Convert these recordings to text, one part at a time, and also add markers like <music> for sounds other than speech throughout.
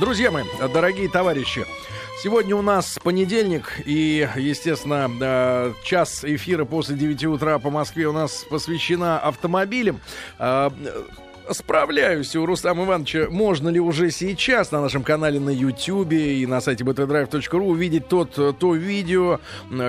Друзья мои, дорогие товарищи, Сегодня у нас понедельник, и, естественно, час эфира после 9 утра по Москве у нас посвящена автомобилям. Справляюсь у Рустама Ивановича, можно ли уже сейчас на нашем канале на YouTube и на сайте btdrive.ru увидеть тот, то видео,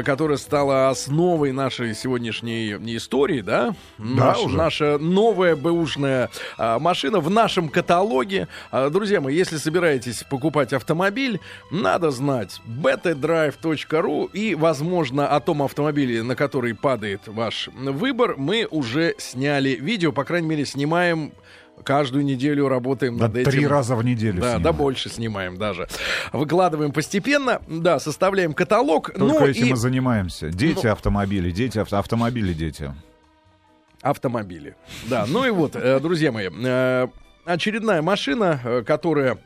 которое стало основой нашей сегодняшней истории, да? Да, Наш, уже. Наша новая бэушная а, машина в нашем каталоге. А, друзья мои, если собираетесь покупать автомобиль, надо знать btdrive.ru и, возможно, о том автомобиле, на который падает ваш выбор, мы уже сняли видео, по крайней мере, снимаем Каждую неделю работаем Да, над этим. три раза в неделю. Да, снимем. да больше снимаем даже. Выкладываем постепенно, да, составляем каталог. Только ну этим и и занимаемся. Дети Ну. автомобили, дети авто- автомобили, дети. автомобили. Да, ну и вот, э, друзья мои, э, очередная машина, э, которая,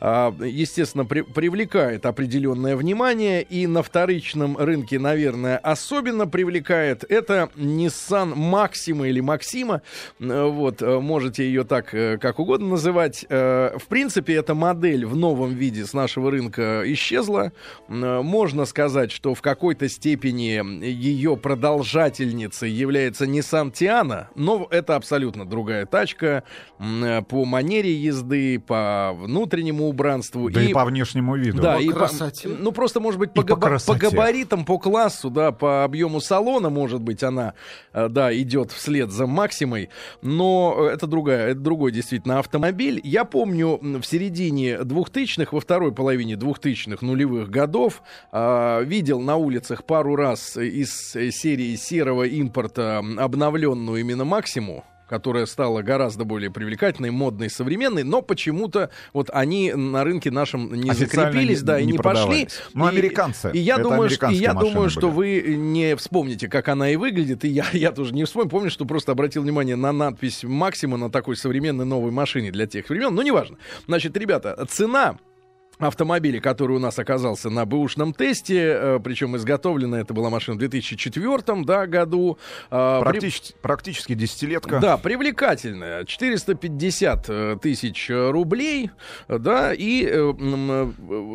естественно, при- привлекает определенное внимание и на вторичном рынке, наверное, особенно привлекает, это Nissan Maxima или Maxima, Э, вот, э, можете ее так э, как угодно называть. В принципе, эта модель в новом виде с нашего рынка исчезла. Можно сказать, что в какой-то степени ее продолжательницей является Nissan Tiana, но это абсолютно другая тачка по манере езды, по внутреннему убранству. Да и, по внешнему виду. Да, По и по- красоте. ну, просто, может быть, по, И по габа- красоте. по габаритам, по классу, да, по объему салона, может быть, она, э, да, идет вслед за Максимой, но это другая, это другой действительно автомобиль. Я помню, в середине 2000-х, во второй половине 2000-х нулевых годов а, видел на улицах пару раз из э, серии серого импорта обновленную именно Максиму, которая стала гораздо более привлекательной, модной, современной, но почему-то вот они на рынке нашем не Официально закрепились, не- да, и не не пошли. Ну, И- американцы. И я Это думаю, что, и я думаю, что были. вы не вспомните, как она и выглядит, и я, <laughs> я тоже не вспомню. Помню, что просто обратил внимание на надпись «Максима» на такой современной новой машине для тех времен. Но неважно. Значит, ребята, цена автомобиля, который у нас оказался на бэушном тесте, э, причем изготовлена это была машина в 2004 да, году. Э, при- Практически, практически десятилетка. да, привлекательная. 450 э, тысяч рублей, да, и,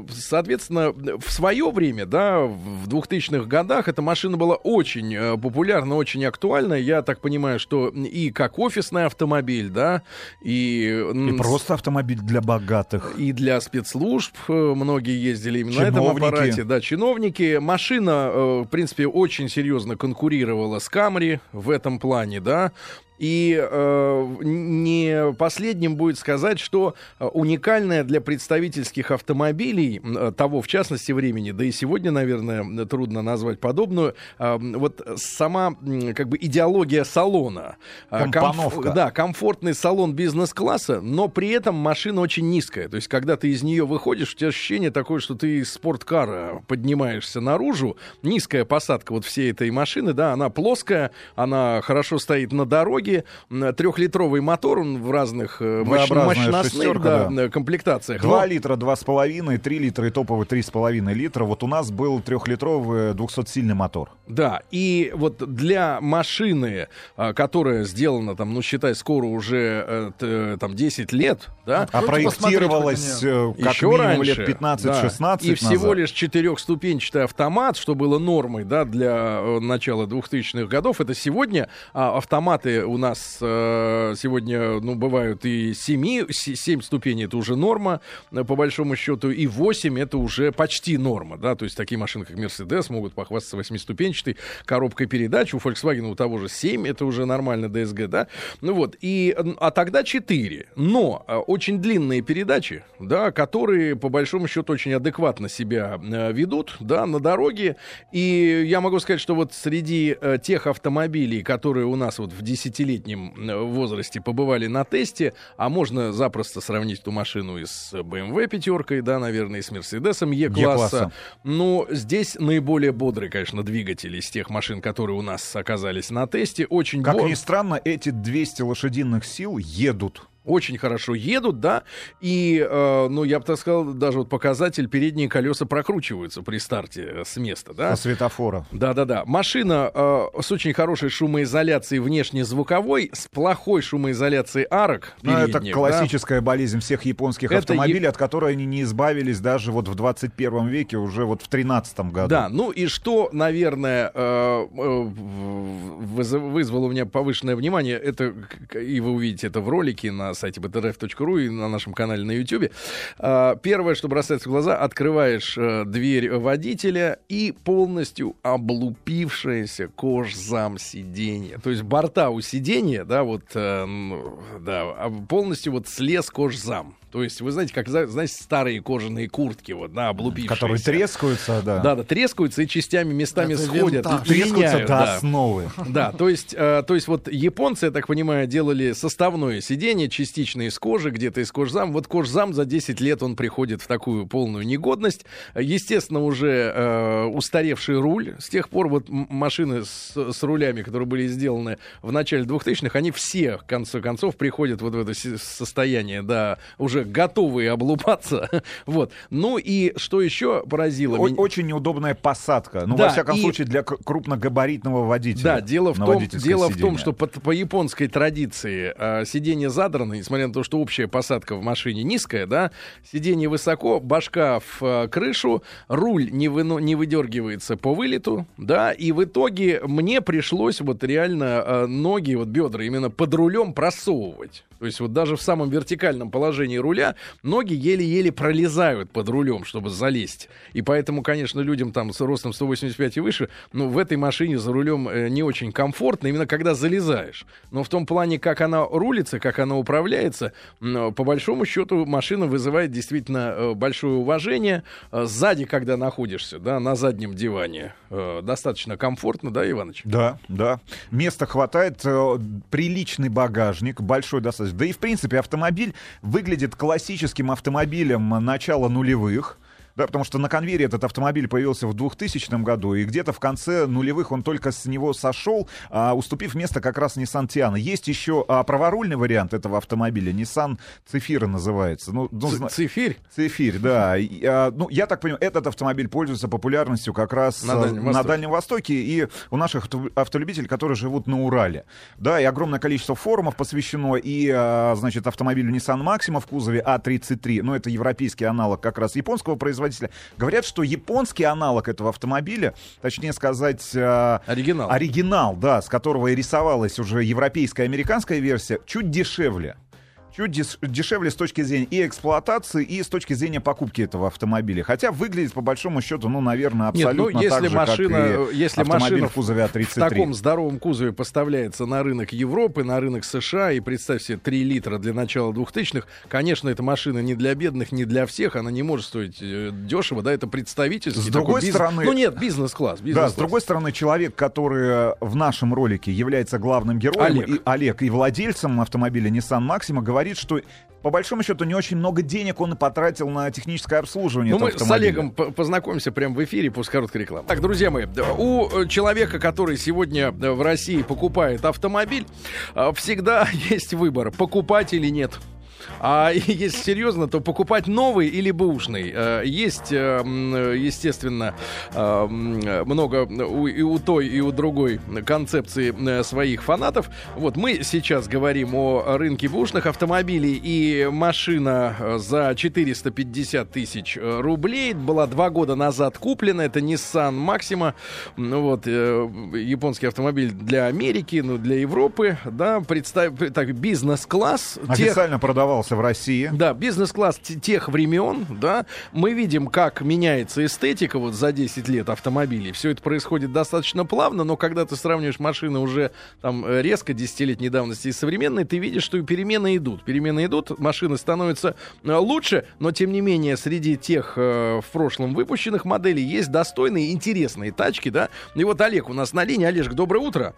соответственно, в свое время, да, в 2000-х годах эта машина была очень популярна, очень актуальна. Я так понимаю, что и как офисный автомобиль, да, и... И просто автомобиль для богатых. и для спецслужб э, многие ездили именно на этом Чиновники. аппарате. Да, чиновники. Машина, э, в принципе, очень серьезно конкурировала с Камри в этом плане, да. И э, не последним будет сказать, что э, уникальная для представительских автомобилей э, того, в частности, времени, да и сегодня, наверное, трудно назвать подобную, э, вот сама как бы идеология салона. Комф- Компоновка. да, комфортный салон бизнес-класса, но при этом машина очень низкая. То есть, когда ты из нее выходишь, у тебя ощущение такое, что ты из спорткара поднимаешься наружу. Низкая посадка вот всей этой машины, да, она плоская, она хорошо стоит на дороге. М, Трехлитровый мотор, он в разных э, мощностных шестерка, да, э, комплектациях. 2 Но- литра, 2,5, 3 литра и топовый 3,5 литра. Вот у нас был трехлитровый 200-сильный мотор. Да, и вот для машины, которая сделана, там, ну, считай, скоро уже э, там 10 лет, да, А Давайте проектировалась э, как еще минимум раньше, лет 15-16 да. И всего назад. лишь четырехступенчатый автомат, что было нормой, да, для э, начала 2000-х годов. Это сегодня а, автоматы у нас э, сегодня, ну, бывают и 7, 7 ступеней, это уже норма, э, по большому счету, и 8 это уже почти норма, да, то есть такие машины, как Mercedes, могут похвастаться 8-ступенчатой коробкой передач, у Volkswagen у того же 7, это уже нормально DSG, да, ну вот, и, а тогда 4, но э, очень длинные передачи, да, которые, по большому счету, очень адекватно себя э, ведут, да, на дороге, и я могу сказать, что вот среди тех автомобилей, которые у нас вот в десятилетии 12-летнем э, возрасте побывали на тесте, а можно запросто сравнить эту машину и с BMW эм пятеркой, да, наверное, и с Мерседесом E класса. Но ну, здесь наиболее бодрый, конечно, двигатель из тех машин, которые у нас оказались на тесте. Очень как бо... ни странно, эти 200 лошадиных сил едут очень хорошо едут, да, и, э, ну, я бы так сказал, даже вот показатель, передние колеса прокручиваются при старте э, с места, да. По светофору. Да-да-да. Машина э, с очень хорошей шумоизоляцией внешне-звуковой, с плохой шумоизоляцией арок Ну, это передних, да. классическая болезнь всех японских Это автомобилей, от которой они не избавились даже вот в 21 веке, уже вот в 13 году. Да, ну и что, наверное, э, э, выз- вызвало у меня повышенное внимание, это, и вы увидите это в ролике на сайте btrf.ru и на нашем канале на YouTube. А, Первое, что бросается в глаза, открываешь э, дверь водителя и полностью облупившаяся кожзам сиденья. То есть борта у сиденья, да, вот, э, да, а полностью вот слез кожзам. То есть, вы знаете, как, знаете, старые кожаные куртки, вот, да, облупившиеся. Которые трескаются, да. Да, да, трескаются и частями местами Это сходят. винтаж. Трескаются до да. основы. Да, то есть, э, то есть вот японцы, я так понимаю, делали составное сиденье, частично из кожи, где-то из кожзам. Вот кожзам за 10 лет он приходит в такую полную негодность. Естественно, уже э, устаревший руль. С тех пор вот машины с, с рулями, которые были сделаны в начале 2000-х, они все, в конце концов, приходят вот в это состояние, да, уже готовые облупаться. <laughs> Вот. Ну и что еще поразило О- меня? Очень неудобная посадка. Ну, Да, во всяком и- случае, для крупногабаритного водителя. Да, дело в том, дело в том, что по, по японской традиции э, сиденье задрано, несмотря на то, что общая посадка в машине низкая, да, сиденье высоко, башка в э, крышу, руль не, выну- не выдергивается по вылету, да, и в итоге мне пришлось вот реально э, ноги, вот бедра именно под рулем просовывать. То есть вот даже в самом вертикальном положении руля ноги еле-еле пролезают под рулем, чтобы залезть. И поэтому, конечно, людям там с ростом 185 и выше, ну, в этой машине за рулем э, не очень комфортно, именно когда залезаешь. Но в том плане, как она рулится, как она управляется, по большому счету машина вызывает действительно э, большое уважение. Э, Сзади, когда находишься, да, на заднем диване, достаточно комфортно, да, Иваныч? Да, да. Места хватает, приличный багажник, большой достаточно. Да и, в принципе, автомобиль выглядит классическим автомобилем начала нулевых. Да, потому что на конвейере этот автомобиль появился в 2000 году, и где-то в конце нулевых он только с него сошел, а, уступив место как раз Nissan Tiana. Есть еще а, праворульный вариант этого автомобиля, Nissan Цефира называется. Ну, ну, Ц- Цифирь. Цефирь, да. И, а, ну, я так понимаю, этот автомобиль пользуется популярностью как раз На а, Дальнем на Востоке. Дальнем Востоке и у наших авто- автолюбителей, которые живут на Урале. Да, и огромное количество форумов посвящено и, а, значит, автомобилю Nissan Maxima в кузове А33, ну, это европейский аналог как раз японского производителя. Говорят, что японский аналог этого автомобиля, точнее сказать... а, Оригинал. Оригинал, да, с которого и рисовалась уже европейская и американская версия, чуть дешевле. Чуть деш- дешевле с точки зрения и эксплуатации, и с точки зрения покупки этого автомобиля. Хотя выглядит, по большому счету, ну, наверное, Нет, абсолютно ну, если так же, машина, как э, и если автомобиль машина в кузове А33. в таком здоровом кузове поставляется на рынок Европы, на рынок США, и представь себе 3 литра для начала 2000-х, конечно, эта машина не для бедных, не для всех, она не может стоить э, дешево, да, это представительский С другой бизнес- стороны- Ну нет, бизнес-класс. Да, бизнес-класс. с другой стороны, человек, который э, в нашем ролике является главным героем, Олег. И, Олег и владельцем автомобиля Nissan Maxima, говорит, что по большому счету не очень много денег он и потратил на техническое обслуживание Ну, мы с автомобиля. Олегом по- познакомимся прямо в эфире после короткой рекламы. Так, друзья мои, у э, человека, который сегодня э, в России покупает автомобиль, э, всегда <laughs> есть выбор, покупать или нет. А <laughs> если серьезно, то покупать новый или бэушный. Э, Есть, э, естественно, э, м, много и у той, и у другой концепции своих фанатов. Вот мы сейчас говорим о рынке бэушных автомобилей, и машина за 450 тысяч рублей была два года назад куплена. Это Nissan Maxima, ну вот, японский автомобиль для Америки, ну, для Европы, да, представь, так, бизнес-класс. тех- Официально продавался в России. да, бизнес-класс те- тех времен, да, мы видим, как меняется эстетика вот за 10 лет автомобилей. Все это происходит достаточно плавно, но когда ты сравниваешь машины уже там резко 10-летней давности и современные, ты видишь, что и перемены идут. Перемены идут, машины становятся э, лучше, но тем не менее среди тех э, в прошлом выпущенных моделей есть достойные, интересные тачки, да. И вот Олег у нас на линии. Олежек, доброе утро.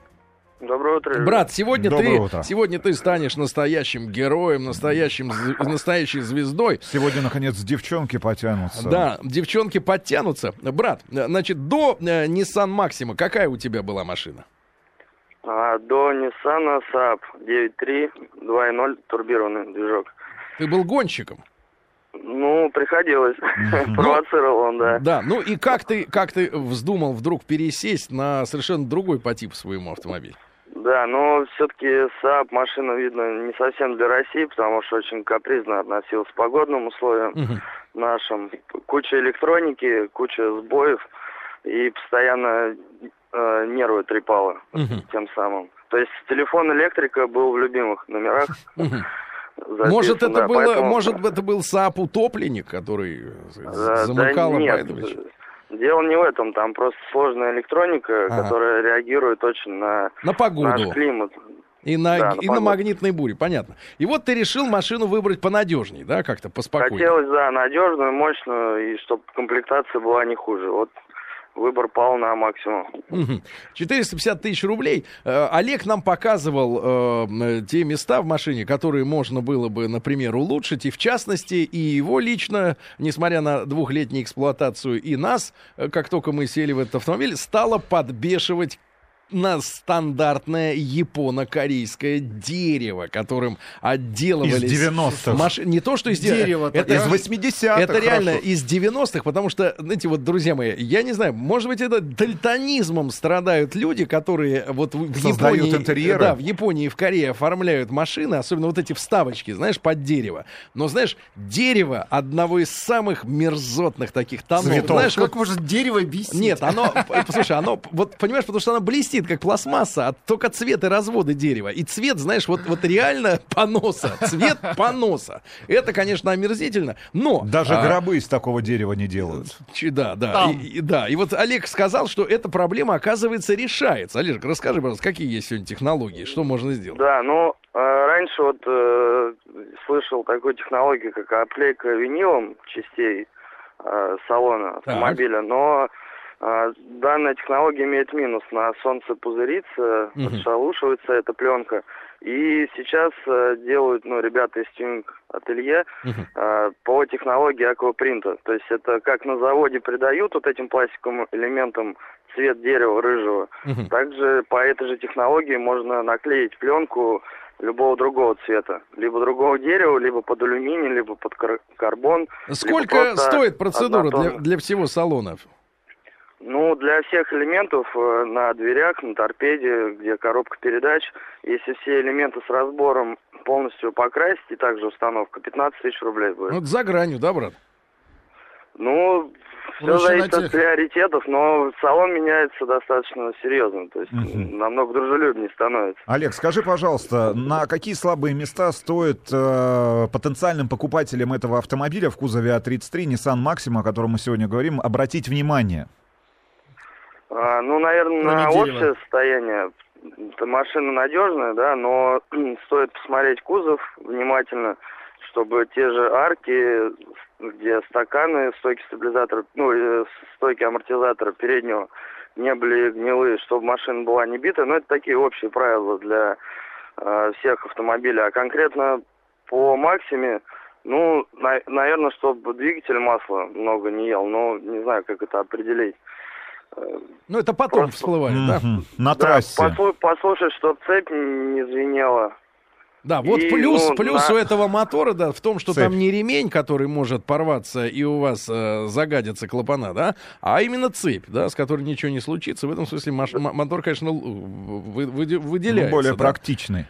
Доброе утро. Брат, сегодня Доброе ты, утро. сегодня ты станешь настоящим героем, настоящим, настоящей звездой. Сегодня, наконец, девчонки потянутся. Да, девчонки подтянутся. Брат, значит, до э, Nissan Maxima какая у тебя была машина? А, до Nissan Saab 9.3 2.0 турбированный движок. Ты был гонщиком? Ну, приходилось. <laughs> Провоцировал он, да. Да, ну и как ты, как ты вздумал вдруг пересесть на совершенно другой по типу своему автомобилю? Да, но все-таки Saab машина, видно, не совсем для России, потому что очень капризно относилась к погодным условиям Мгм. нашим. Куча электроники, куча сбоев и постоянно э, нервы трепало Мгм. тем самым. То есть телефон электрика был в любимых номерах. Записан, Может, это да, было, поэтому- может, это был Saab утопленник, который э, Да, замыкал да нет? Дело не в этом, там просто сложная электроника, Ага. которая реагирует очень на На наш погоду климат. и на, да, и на погоду. магнитной буре, понятно. И вот ты решил машину выбрать понадежней, да, как-то поспокойнее. Хотелось, да, надежную, мощную, и чтобы комплектация была не хуже. Вот выбор пал на Максиму. Мгм. 450 тысяч рублей. Э, Олег нам показывал э, те места в машине, которые можно было бы, например, улучшить. И в частности, и его лично, несмотря на двухлетнюю эксплуатацию, и нас, э, как только мы сели в этот автомобиль, стало подбешивать на стандартное японо-корейское дерево, которым отделывались... Из 90-х. маши- Не то, что из де- Дерево-то, это Из 80-х. это реально хорошо. из 90-х, потому что, знаете, вот, друзья мои, я не знаю, может быть, это дальтонизмом страдают люди, которые вот в Создают Японии... интерьеры. Да, в Японии и в Корее оформляют машины, особенно вот эти вставочки, знаешь, под дерево. Но, знаешь, дерево одного из самых мерзотных таких тонов. Цветов. Знаешь, Как вот может дерево бесить? нет, оно, <laughs> послушай, оно, вот понимаешь, потому что оно блестит, как пластмасса, а только цвет и разводы дерева. И цвет, знаешь, вот, вот реально <laughs> поноса, цвет поноса. Это, конечно, омерзительно, но... Даже а, гробы из такого дерева не делают. Да, да, и, и- да. И вот Олег сказал, что эта проблема, оказывается, решается. Олег, расскажи, пожалуйста, какие есть сегодня технологии, что можно сделать? Да, ну, э, раньше вот э, слышал такую технологию, как оклейка винилом частей э, салона автомобиля, но э, данная технология имеет минус. На солнце пузырится, Мгм. шелушивается эта пленка. И сейчас э, делают, ну, ребята из тюнинг ателье э, по технологии аквапринта. То есть это как на заводе придают вот этим пластиковым элементам цвет дерева рыжего. Мгм. Также по этой же технологии можно наклеить пленку любого другого цвета. Либо другого дерева, либо под алюминий, либо под кар- карбон. Сколько стоит процедура для, для всего салона? Ну, для всех элементов э, на дверях, на торпеде, где коробка передач, если все элементы с разбором полностью покрасить и также установка, 15 тысяч рублей будет. Ну, это за гранью, да, брат? Ну, все зависит от приоритетов, но салон меняется достаточно серьезно, то есть Мгм. намного дружелюбнее становится. Олег, скажи, пожалуйста, на какие слабые места стоит э, потенциальным покупателям этого автомобиля в кузове А33 Nissan Maxima, о котором мы сегодня говорим, обратить внимание? А, ну, наверное, на общее состояние. Это машина надежная, да, но <clears throat> стоит посмотреть кузов внимательно, чтобы те же арки, где стаканы, стойки стабилизатора, ну, э, стойки амортизатора переднего не были гнилые, чтобы машина была не бита. Но это такие общие правила для э, всех автомобилей. А конкретно по Максиме, ну, наверное, чтобы двигатель масла много не ел, но не знаю, как это определить. Ну, это потом Просто- всплывает, да? Мгм. На да, трассе. послу- послушать, чтобы цепь не звенела. Да, вот И, плюс, ну, плюс на- у этого мотора, да, в том, что Цепь. там не ремень, который может порваться и у вас э, загадятся клапана, да, а именно цепь, да, с которой ничего не случится. В этом смысле маш- м- мотор, конечно, вы- вы- Ну, выделяется. более да. практичный.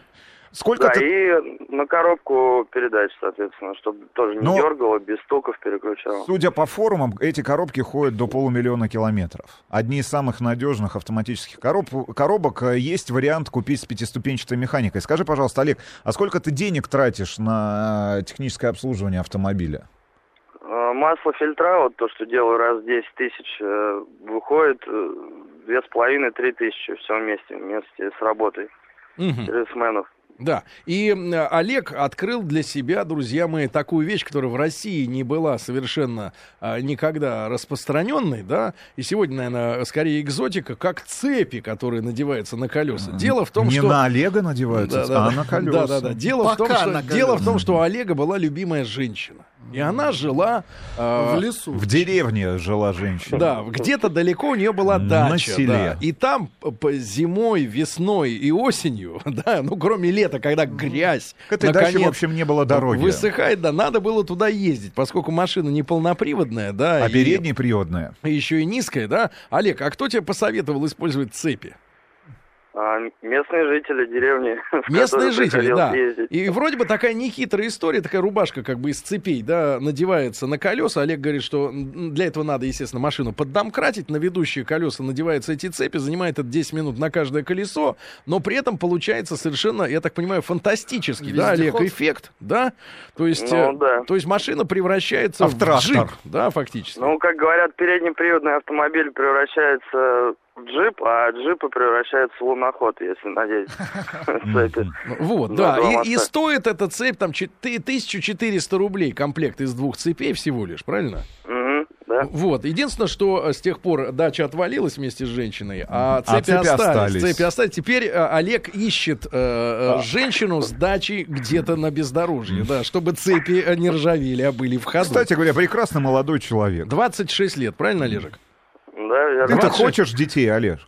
Сколько Да, ты... и на коробку передач, соответственно, чтобы тоже не Но- дергало, без стуков переключало. Судя по форумам, эти коробки ходят до полумиллиона километров. Одни из самых надежных автоматических короб... коробок. Э, Есть вариант купить с пятиступенчатой механикой. Скажи, пожалуйста, Олег, а сколько ты денег тратишь на э, техническое обслуживание автомобиля? Э, Масло фильтра, вот то, что делаю раз в 10 тысяч, выходит две с половиной-три тысячи все вместе, вместе с работой Мгм. сервисменов. Да. И Олег открыл для себя, друзья мои, такую вещь, которая в России не была совершенно а, никогда распространенной, да, и сегодня, наверное, скорее экзотика, как цепи, которые надеваются на колеса. Дело в том, Не что... на Олега надеваются, Да, да, а да. на колеса. Да, да, да. Дело, в том, что, дело в том, что у Олега была любимая женщина. И она жила... э, В лесу. В деревне жила женщина. Да, где-то далеко у нее была На дача. селе. да. И там п- п- зимой, весной и осенью, <laughs> да, ну кроме лета, когда грязь, К этой даче, в наконец, общем, не было дороги. высыхает, да, надо было туда ездить, поскольку машина не полноприводная, да, А и- передняя приводная. и еще и низкая, да. Олег, а кто тебе посоветовал использовать цепи? А местные жители деревни. <laughs> в Местные жители, да. ездить. И вроде бы такая нехитрая история, такая рубашка как бы из цепей, да, надевается на колеса. Олег говорит, что для этого надо, естественно, машину поддомкратить, на ведущие колеса надеваются эти цепи, занимает это 10 минут на каждое колесо, но при этом получается совершенно, я так понимаю, фантастический, да, Олег, Вездеход. эффект, да? То есть, Ну, э, да. то есть машина превращается А в в трактор. джип, да, фактически. Ну, как говорят, переднеприводный автомобиль превращается джип, а джипы превращаются в луноход, если надеть <laughs> цепи. Вот, да. И, стоит эта цепь там чет- 1400 рублей комплект из двух цепей всего лишь, правильно? Мгм, Да. Вот. Единственное, что э, с тех пор дача отвалилась вместе с женщиной, а А цепи, цепи остались. остались. Цепи остались. Теперь э, Олег ищет э, э, женщину с дачей где-то на бездорожье, да, чтобы цепи не ржавели, а были в ходу. Кстати говоря, прекрасный молодой человек. 26 лет, правильно, Олежек? Да, верно. 26. хочешь детей, Олеж?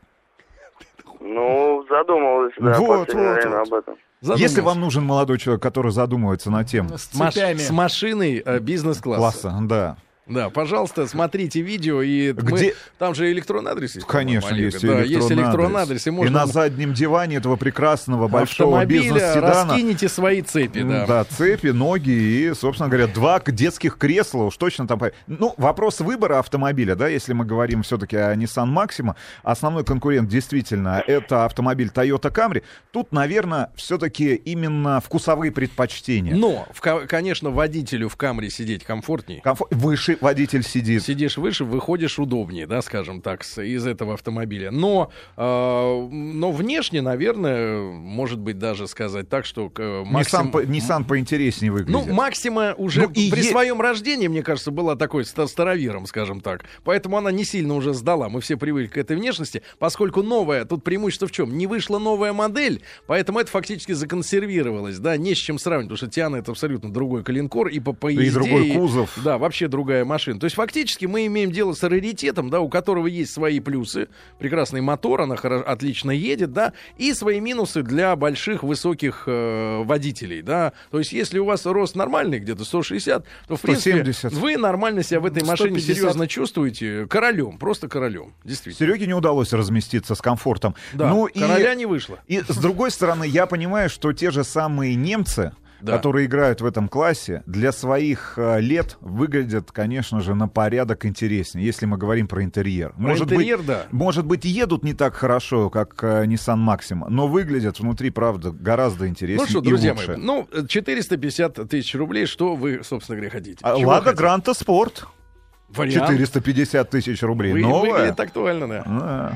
Ну, задумывалась, да, Вот, вот, время вот. об этом. Если вам нужен молодой человек, который задумывается над тем С Маш- с машиной э, бизнес-класса. класса, да. Да, пожалуйста, смотрите видео и мы- Где- там же электронный адрес есть. Конечно, есть. Да, электронный есть электронный адрес. адрес, и И можно на заднем диване этого прекрасного большого бизнес-седана раскинете свои цепи, да. Да, цепи, ноги и, собственно говоря, два детских кресла. Уж точно там... Ну, вопрос выбора автомобиля, да, если мы говорим все-таки о Nissan Maxima, основной конкурент действительно это автомобиль Toyota Camry. Тут, наверное, все-таки именно вкусовые предпочтения. Но, в конечно, водителю в камере сидеть комфортнее. Комфор- Выше водитель сидит. Сидишь выше, выходишь удобнее, да, скажем так, с- из этого автомобиля. Но, э, но внешне, наверное, может быть даже сказать так, что э, Nissan, Максим... по- Nissan поинтереснее Ну, выглядит. Максима уже Ну, и при е- своем рождении, мне кажется, была такой ста- старовером, скажем так. Поэтому она не сильно уже сдала. Мы все привыкли к этой внешности, поскольку новая, тут преимущество в чем? Не вышла новая модель, поэтому это фактически законсервировалось, да, не с чем сравнивать, потому что Тиана это абсолютно другой калинкор и по, по И другой кузов. Да, вообще другая машина. То есть фактически мы имеем дело с раритетом, да, у которого есть свои плюсы, прекрасный мотор, она хоро- отлично едет, да, и свои минусы для больших, высоких э, водителей, да. То есть если у вас рост нормальный, где-то 160, то в принципе 170. вы нормально себя в этой машине 150. серьезно чувствуете королем, просто королем, действительно. Сереге не удалось разместиться с комфортом. Да, ну, и... короля не вышло. И с другой стороны, я понимаю, что те же самые немцы, Да. которые играют в этом классе, для своих э, лет выглядят, конечно же, на порядок интереснее, если мы говорим про интерьер. Про интерьер, быть, да. Может быть, едут не так хорошо, как э, Nissan Maxima, но выглядят внутри, правда, гораздо интереснее Ну что, друзья лучше. мои, ну, э, 450 тысяч рублей, что вы, собственно говоря, хотите? А Лада? Гранта Спорт. Вариант 450 тысяч рублей. Вы- Новая. выглядит актуально, да. А.